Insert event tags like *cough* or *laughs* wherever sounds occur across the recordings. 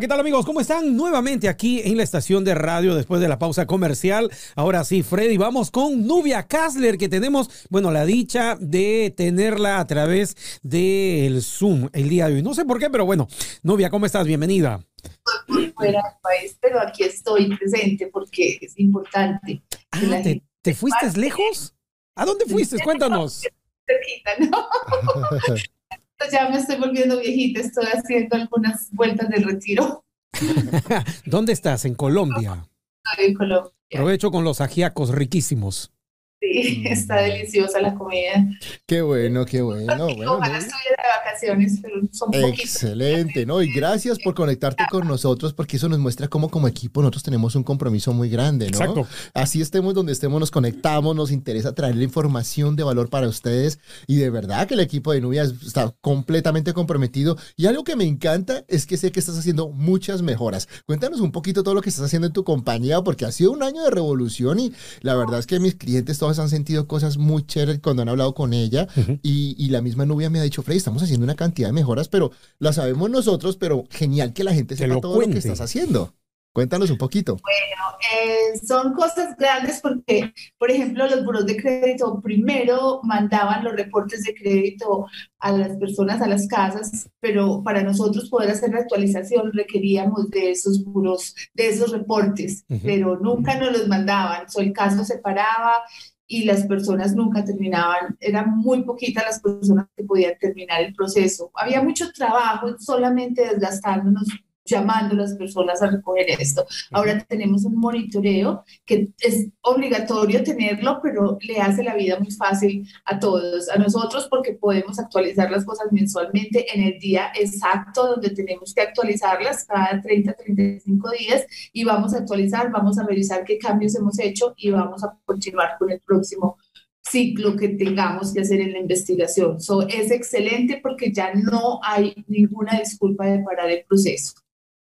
¿Qué tal amigos? ¿Cómo están? Nuevamente aquí en la estación de radio después de la pausa comercial. Ahora sí, Freddy, vamos con Nubia Kassler, que tenemos, bueno, la dicha de tenerla a través del Zoom el día de hoy. No sé por qué, pero bueno, Nubia, ¿cómo estás? Bienvenida. fuera del país, pero aquí estoy presente porque es importante. Ah, ¿te, fuiste lejos? ¿A dónde fuiste? Cuéntanos. *laughs* Cerquita, ¿no? *laughs* ya me estoy volviendo viejita, estoy haciendo algunas vueltas del retiro. *laughs* ¿Dónde estás? ¿En Colombia? en Colombia. Aprovecho con los ajiacos riquísimos. Sí, *laughs* está deliciosa la comida. Qué bueno, qué bueno. bueno Ojalá estuviera de vacaciones, pero son Excelente, ¿no? Y gracias por conectarte con nosotros, porque eso nos muestra cómo como equipo nosotros tenemos un compromiso muy grande, ¿no? Exacto. Así estemos donde estemos, nos conectamos, nos interesa traer la información de valor para ustedes y de verdad que el equipo de Nubia está completamente comprometido. Y algo que me encanta es que sé que estás haciendo muchas mejoras. Cuéntanos un poquito todo lo que estás haciendo en tu compañía, porque ha sido un año de revolución y la verdad es que mis clientes todos han sentido cosas muy chéveres cuando han hablado con ella y, la misma novia me ha dicho, Freddy, estamos haciendo una cantidad de mejoras, pero la sabemos nosotros, pero genial que la gente sepa todo lo que estás haciendo. Cuéntanos un poquito. Bueno, eh, son cosas grandes porque, por ejemplo, los buros de crédito primero mandaban los reportes de crédito a las personas, a las casas, pero para nosotros poder hacer la actualización requeríamos de esos buros, de esos reportes, pero nunca nos los mandaban. So, el caso se paraba y las personas nunca terminaban, eran muy poquitas las personas que podían terminar el proceso. Había mucho trabajo solamente desgastándonos llamando a las personas a recoger esto. Ahora tenemos un monitoreo que es obligatorio tenerlo, pero le hace la vida muy fácil a todos, a nosotros porque podemos actualizar las cosas mensualmente en el día exacto donde tenemos que actualizarlas cada 30, 35 días y vamos a actualizar, vamos a revisar qué cambios hemos hecho y vamos a continuar con el próximo ciclo que tengamos que hacer en la investigación. So, es excelente porque ya no hay ninguna disculpa de parar el proceso.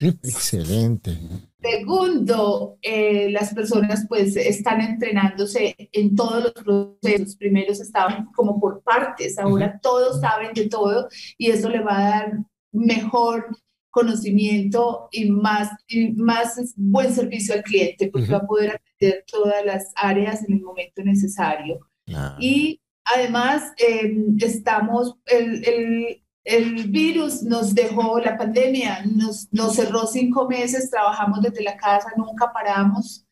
Excelente. Segundo, eh, las personas pues están entrenándose en todos los procesos. Primero estaban como por partes, ahora todos saben de todo y eso le va a dar mejor conocimiento y más, y más buen servicio al cliente porque va a poder atender todas las áreas en el momento necesario. Y además em, estamos, el, el el virus nos dejó, la pandemia nos, nos cerró cinco meses, trabajamos desde la casa, nunca paramos,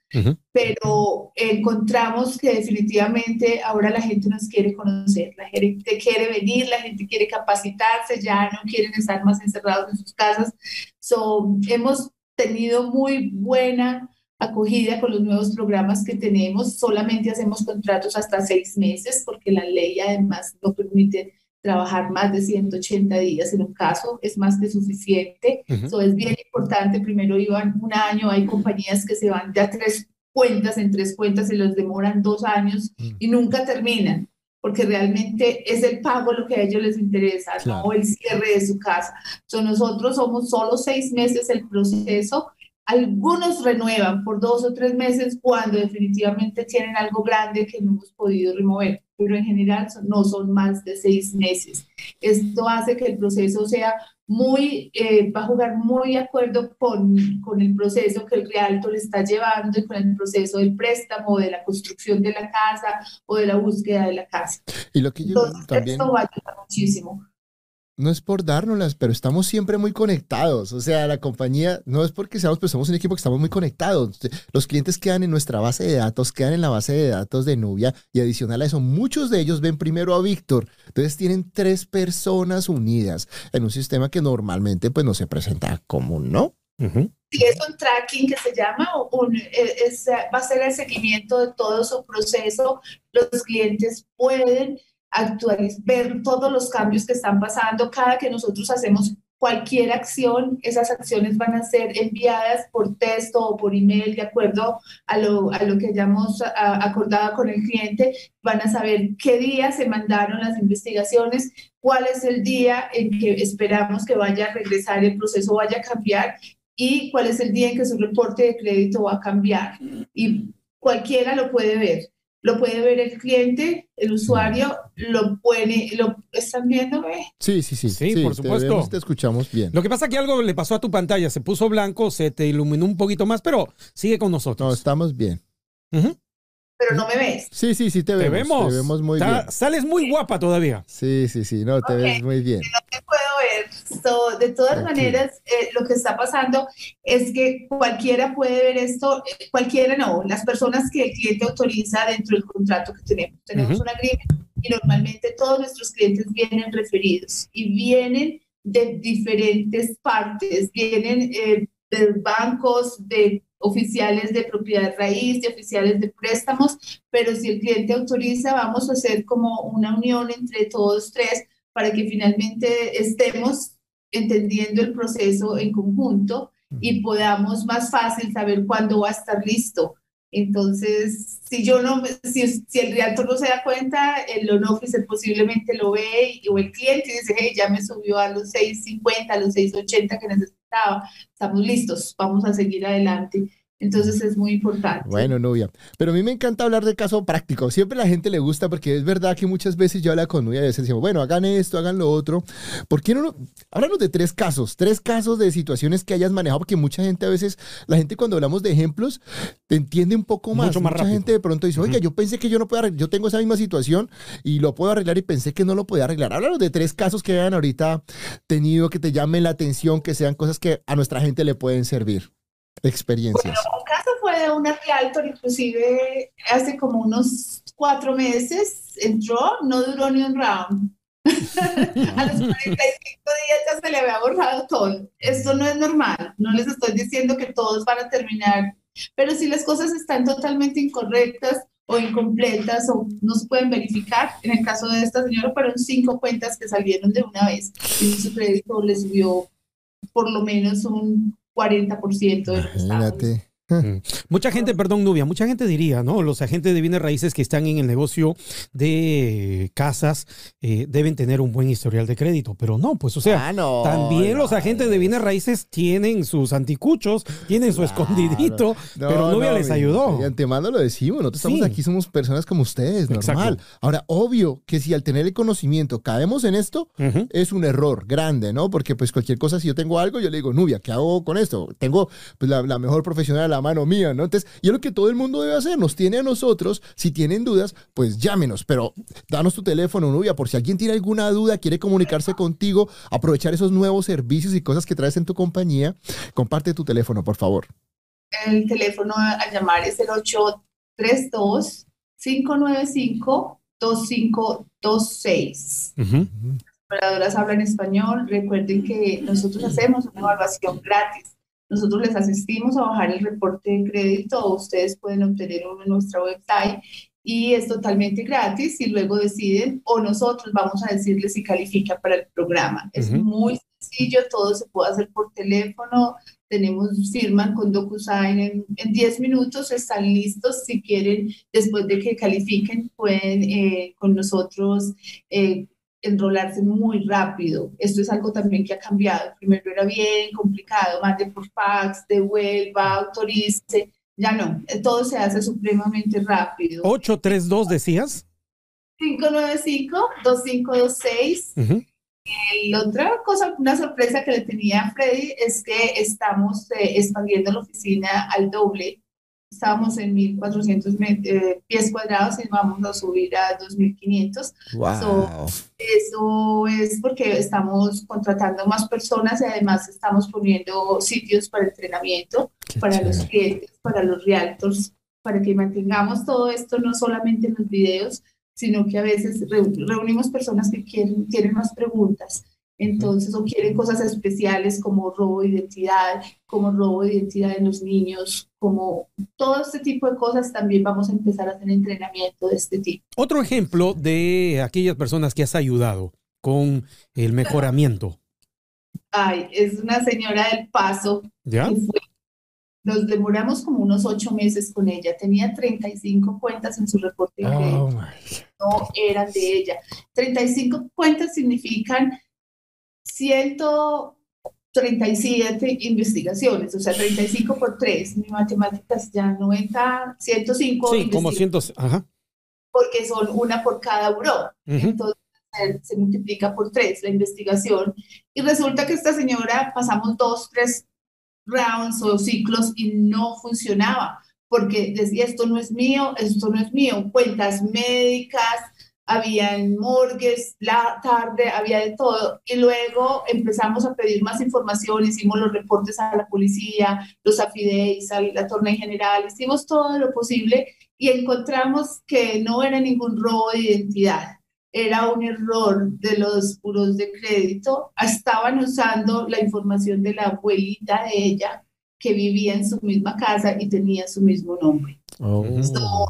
pero encontramos que definitivamente ahora la gente nos quiere conocer, la gente quiere venir, la gente quiere capacitarse, ya no quieren estar más encerrados en sus casas. So, hemos tenido muy buena acogida con los nuevos programas que tenemos, solamente hacemos contratos hasta seis meses porque la ley además no permite trabajar más de 180 días en un caso es más que suficiente. Eso es bien importante. Primero iban un año, hay compañías que se van de a tres cuentas en tres cuentas y los demoran dos años y nunca terminan, porque realmente es el pago lo que a ellos les interesa, no el cierre de su casa. So, nosotros somos solo seis meses el proceso. Algunos renuevan por dos o tres meses cuando definitivamente tienen algo grande que no hemos podido remover pero en general no son más de seis meses. Esto hace que el proceso sea muy, eh, va a jugar muy de acuerdo con, con, el proceso que el realto le está llevando y con el proceso del préstamo, de la construcción de la casa o de la búsqueda de la casa. Y lo que yo también... Esto va a ayudar muchísimo no es por dárnoslas, pero estamos siempre muy conectados. O sea, la compañía, no es porque seamos, pero somos un equipo que estamos muy conectados. Los clientes quedan en nuestra base de datos, quedan en la base de datos de Nubia y adicional a eso, muchos de ellos ven primero a Víctor. Entonces tienen tres personas unidas en un sistema que normalmente pues no se presenta común, ¿no? Sí, es un tracking que se llama, un, e, va a ser el seguimiento de todo su proceso. Los clientes pueden actualizar, ver todos los cambios que están pasando. Cada que nosotros hacemos cualquier acción, esas acciones van a ser enviadas por texto o por email de acuerdo a lo, a lo que hayamos acordado con el cliente. Van a saber qué día se mandaron las investigaciones, cuál es el día en que esperamos que vaya a regresar el proceso, vaya a cambiar y cuál es el día en que su reporte de crédito va a cambiar. Y cualquiera lo puede ver lo puede ver el cliente, el usuario, lo puede, lo están viendo, Sí, sí, sí, sí, por supuesto. Te, escuchamos bien. Lo que pasa es que algo le pasó a tu pantalla, se puso blanco, se te iluminó un poquito más, pero sigue con nosotros. No, estamos bien. Pero no me ves. Sí, sí, sí, te vemos. Te vemos, muy bien. Sales muy guapa todavía. Sí, sí, sí, no, te ves muy bien. No te puedo ver. de todas maneras, eh, lo que está pasando es que cualquiera puede ver esto, eh, cualquiera no, las personas que el cliente autoriza dentro del contrato que tenemos. Tenemos una una y normalmente todos nuestros clientes vienen referidos y vienen de diferentes partes, vienen eh, de bancos, de oficiales de propiedad raíz, de oficiales de préstamos, pero si el cliente autoriza, vamos a hacer como una unión entre todos tres para que finalmente estemos entendiendo el proceso en conjunto y podamos más fácil saber cuándo va a estar listo. Entonces, si yo no, si, si el realtor no se da cuenta, el loan officer posiblemente lo ve o el cliente dice, hey, ya me subió a los 6.50, a los 6.80 que necesitaba, estamos listos, vamos a seguir adelante. Entonces es muy importante. Bueno, novia. Pero a mí me encanta hablar de caso práctico. Siempre a la gente le gusta porque es verdad que muchas veces yo hablo con novia y a veces decimos, bueno, hagan esto, hagan lo otro. ¿Por qué no? Háblanos de tres casos, tres casos de situaciones que hayas manejado, porque mucha gente a veces, la gente cuando hablamos de ejemplos, te entiende un poco más. Mucho más mucha gente de pronto dice, oiga, yo pensé que yo no puedo arreglar, yo tengo esa misma situación y lo puedo arreglar y pensé que no lo podía arreglar. Háblanos de tres casos que hayan ahorita tenido, que te llamen la atención, que sean cosas que a nuestra gente le pueden servir experiencias? Bueno, un caso fue de una realtor, inclusive hace como unos cuatro meses entró, no duró ni un round. *laughs* a los 45 días ya se le había borrado todo. Esto no es normal. No les estoy diciendo que todos van a terminar, pero si las cosas están totalmente incorrectas o incompletas o no se pueden verificar, en el caso de esta señora fueron cinco cuentas que salieron de una vez y su crédito le subió por lo menos un 40% de los Imagínate. Mm. Mucha gente, perdón, Nubia, mucha gente diría, ¿no? Los agentes de bienes raíces que están en el negocio de casas eh, deben tener un buen historial de crédito, pero no, pues, o sea, ah, también los agentes de bienes raíces tienen sus anticuchos, tienen su escondidito, pero Nubia les ayudó. De antemano lo decimos, nosotros estamos aquí, somos personas como ustedes, normal. Ahora, obvio que si al tener el conocimiento caemos en esto, es un error grande, ¿no? Porque pues cualquier cosa, si yo tengo algo, yo le digo, Nubia, ¿qué hago con esto? Tengo pues, la, la mejor profesional mano mía, ¿no? Entonces, y es lo que todo el mundo debe hacer, nos tiene a nosotros, si tienen dudas, pues llámenos, pero danos tu teléfono, novia, por si alguien tiene alguna duda, quiere comunicarse contigo, aprovechar esos nuevos servicios y cosas que traes en tu compañía, comparte tu teléfono, por favor. El teléfono a llamar es el 832 595 2526. Las operadoras hablan español. Recuerden que nosotros hacemos una evaluación gratis nosotros les asistimos a bajar el reporte de crédito o ustedes pueden obtener uno en nuestra website y es totalmente gratis y luego deciden o nosotros vamos a decirles si califica para el programa. Es muy sencillo, todo se puede hacer por teléfono, tenemos, firman con DocuSign en, en 10 minutos, están listos. Si quieren, después de que califiquen, pueden eh, con nosotros eh, enrolarse muy rápido. Esto es algo también que ha cambiado. Primero era bien complicado, mande por fax, devuelva, autorice. Ya no, todo se hace supremamente rápido. 832 decías. 595-2526. Y otra cosa, una sorpresa que le tenía a Freddy es que estamos eh, expandiendo la oficina al doble estábamos en 1400 eh, pies cuadrados y vamos a subir a 2500. Wow. eso es porque estamos contratando más personas y además estamos poniendo sitios para entrenamiento para los clientes, para los realtors, para que mantengamos todo esto no solamente en los videos, sino que a veces reunimos personas que quieren, tienen más preguntas entonces, o quieren cosas especiales como robo de identidad, como robo de identidad en los niños, como todo este tipo de cosas, también vamos a empezar a hacer entrenamiento de este tipo. Otro ejemplo de aquellas personas que has ayudado con el mejoramiento. Ay, es una señora del Paso. ¿Ya? nos demoramos como unos ocho meses con ella. Tenía 35 cuentas en su reporte Oh, no eran de ella. 35 cuentas significan 137 investigaciones, o sea, 35 por 3, mi matemáticas ya 90, 105 Sí, como investigaciones, cientos. Ajá. porque son una por cada buró. Ujú. Entonces se, se multiplica por 3 la investigación. Y resulta que esta señora pasamos dos, tres rounds o ciclos y no funcionaba, porque decía, esto no es mío, esto no es mío, cuentas médicas, habían morgues, la tarde, había de todo. Y luego empezamos a pedir más información, hicimos los reportes a la policía, los afideis, a la torna en general, hicimos todo lo posible y encontramos que no era ningún robo de identidad, era un error de los puros de crédito. Estaban usando la información de la abuelita de ella que vivía en su misma casa y tenía su mismo nombre. Oh. So,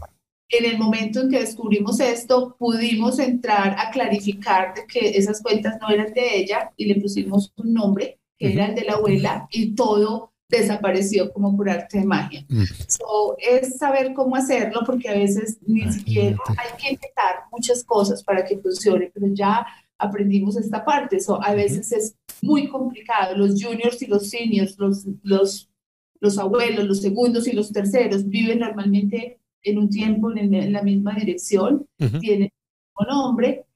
en el momento en que descubrimos esto, pudimos entrar a clarificar de que esas cuentas no eran de ella y le pusimos un nombre que era el de la abuela y todo desapareció como por arte de magia. Mm. So, es saber cómo hacerlo porque a veces ni Imagínate. siquiera hay que intentar muchas cosas para que funcione, pero ya aprendimos esta parte. So, a veces es muy complicado. Los juniors y los seniors, los, los, los abuelos, los segundos y los terceros viven normalmente en un tiempo en, la misma dirección, tienen el mismo nombre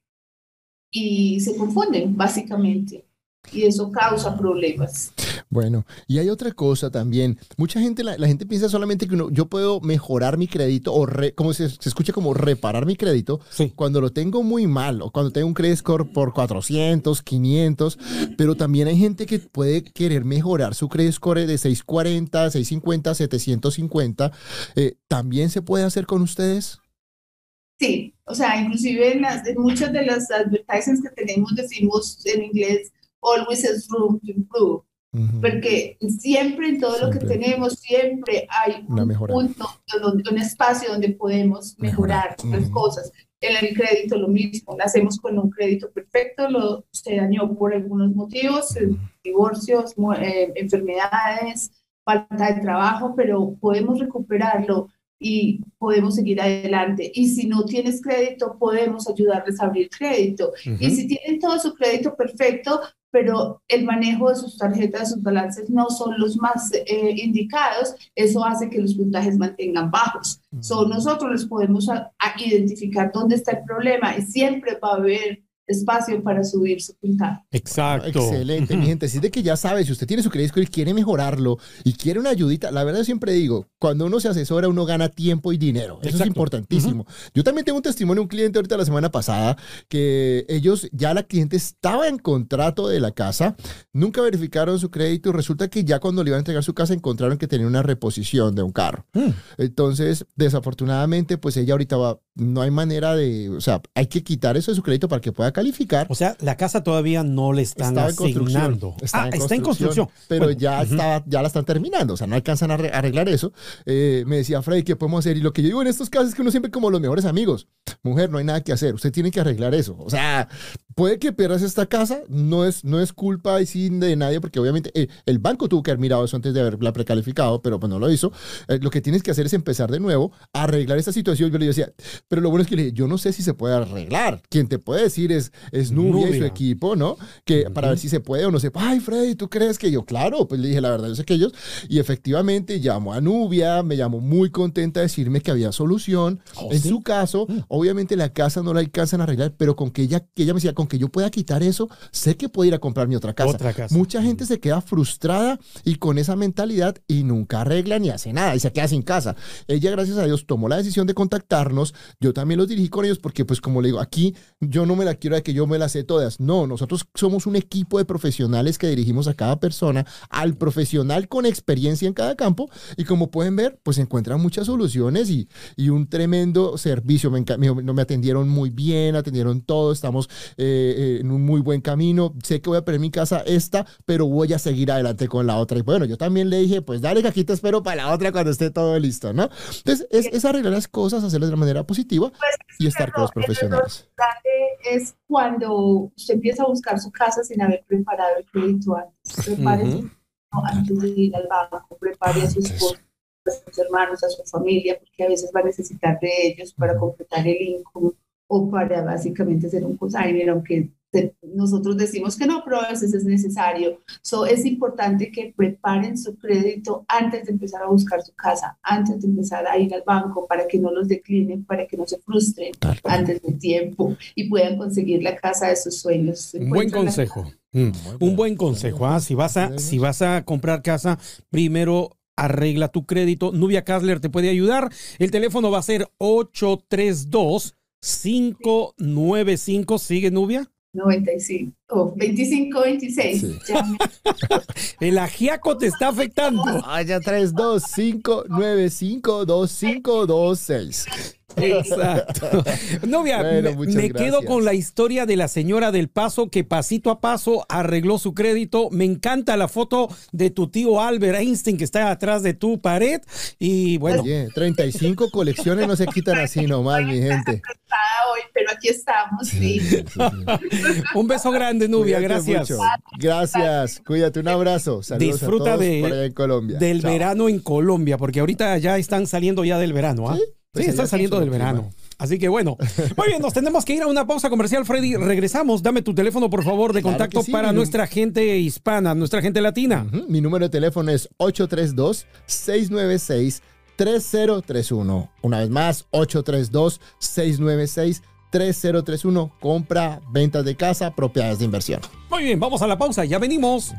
y se confunden básicamente. Y eso causa problemas. Bueno, y hay otra cosa también. Mucha gente, la, la gente piensa solamente que uno, yo puedo mejorar mi crédito o re- como se, se escucha como reparar mi crédito Sí. cuando lo tengo muy mal o cuando tengo un credit score por 400, 500, pero también hay gente que puede querer mejorar su credit score de 640, 650, 750. Eh, ¿También se puede hacer con ustedes? Sí, o sea, inclusive en, las, en muchas de las advertisements que tenemos decimos en inglés, always is room to improve. Porque siempre en todo lo que Siempre. tenemos, siempre hay un punto, donde- un espacio donde podemos mejorar Mejorar. las Ujú. cosas. En el crédito lo mismo, nacemos con un crédito perfecto, lo, se dañó por algunos motivos, eh, divorcios, eh, enfermedades, falta de trabajo, pero podemos recuperarlo y podemos seguir adelante. Y si no tienes crédito, podemos ayudarles a abrir crédito. Y Ujú. si tienen todo su crédito perfecto, pero el manejo de sus tarjetas, sus balances no son los más eh, indicados, eso hace que los puntajes mantengan bajos. So, nosotros les podemos a- a identificar dónde está el problema y siempre va a haber espacio para subir su puntaje. Exacto. Excelente, mi gente. Así es de que ya sabe, si usted tiene su crédito y quiere mejorarlo y quiere una ayudita, la verdad yo siempre digo, cuando uno se asesora, uno gana tiempo y dinero. Eso es importantísimo. Yo también tengo un testimonio de un cliente ahorita la semana pasada que ellos, ya la cliente estaba en contrato de la casa, nunca verificaron su crédito y resulta que ya cuando le iban a entregar su casa encontraron que tenía una reposición de un carro. Mm. Entonces, desafortunadamente, pues ella ahorita va, no hay manera de, o sea, hay que quitar eso de su crédito para que pueda calificar. O sea, la casa todavía no le están construcción. asignando. Ah, en está en construcción. Pero Bueno, ya, estaba, ya la están terminando, o sea, no alcanzan a arre- arreglar eso. Eh, me decía Freddy, ¿qué podemos hacer? Y lo que yo digo en estos casos es que uno siempre como los mejores amigos. Mujer, no hay nada que hacer, usted tiene que arreglar eso. O sea, puede que pierdas esta casa, no es, no es culpa y sin de nadie, porque obviamente eh, el banco tuvo que haber mirado eso antes de haberla precalificado, pero pues no lo hizo. Eh, lo que tienes que hacer es empezar de nuevo, a arreglar esta situación. Yo le decía, pero lo bueno es que le dije, yo no sé si se puede arreglar. Quien te puede decir es, es Nubia, y su equipo, ¿no? Que para ver si se puede o no se puede. Ay, Freddy, ¿tú crees que yo? Claro, pues le dije, la verdad, yo sé que ellos. Y efectivamente llamó a Nubia, me llamó muy contenta de decirme que había solución. Oh, en ¿sí? su caso, obviamente la casa no la alcanzan a arreglar, pero con que ella, que ella me decía, con que yo pueda quitar eso, sé que puedo ir a comprar mi otra casa. Otra casa. Mucha gente se queda frustrada y con esa mentalidad y nunca arregla ni hace nada y se queda sin casa. Ella, gracias a Dios, tomó la decisión de contactarnos. Yo también los dirigí con ellos porque, pues, como le digo, aquí yo no me la quiero de que yo me las sé todas. No, nosotros somos un equipo de profesionales que dirigimos a cada persona, al profesional con experiencia en cada campo y como pueden ver, pues encuentran muchas soluciones y, y un tremendo servicio. Me, me, me atendieron muy bien, atendieron todo, estamos eh, eh, en un muy buen camino, sé que voy a perder mi casa esta, pero voy a seguir adelante con la otra. Y bueno, yo también le dije, pues dale que aquí te espero para la otra cuando esté todo listo, ¿no? Entonces, es, es arreglar las cosas, hacerlas de manera positiva Pues, y estar con los profesionales. El error grande es cuando usted empieza a buscar su casa sin haber preparado el crédito antes. Prepare Ujú. su crédito antes de ir al banco, prepare a su esposo, a sus hermanos, a su familia, porque a veces va a necesitar de ellos para completar el income o para básicamente hacer un consignor, aunque nosotros decimos que no, pero a veces es necesario. So, es importante que preparen su crédito antes de empezar a buscar su casa, antes de empezar a ir al banco, para que no los declinen, para que no se frustren Tal antes de tiempo y puedan conseguir la casa de sus sueños. Un buen consejo. Mm, Un buen consejo. ¿ah? Si, vas a, si vas a comprar casa, primero arregla tu crédito. Nubia Kasler te puede ayudar. El teléfono va a ser 832-595. ¿Sigue Nubia? 95, o 25, 26. Sí. Ya me- *laughs* El ajiaco te está afectando. Vaya 325952526. Exacto. Novia, Bueno, me, me quedo con la historia de la señora del Paso que pasito a paso arregló su crédito. Me encanta la foto de tu tío Albert Einstein que está atrás de tu pared. Y bueno, Oye, 35 colecciones no se quitan así nomás, mi gente. Ah, hoy, pero aquí estamos, sí. *laughs* un beso grande, Nubia. Cuídate Gracias. mucho. Gracias. Cuídate, un abrazo. Saludos Disfruta a todos de- por allá en Colombia. Del Chao. verano en Colombia, porque ahorita ya están saliendo ya del verano, ¿ah? Sí, Sí, pues están saliendo del clima. verano. Así que bueno, muy bien, nos tenemos que ir a una pausa comercial, Freddy. Regresamos. Dame tu teléfono, por favor, de contacto sí, para nuestra gente hispana, nuestra gente latina. Mi número de teléfono es 832-696-3031. Una vez más, 832-696-3031. Compra, ventas de casa, propiedades de inversión. Muy bien, vamos a la pausa, ya venimos.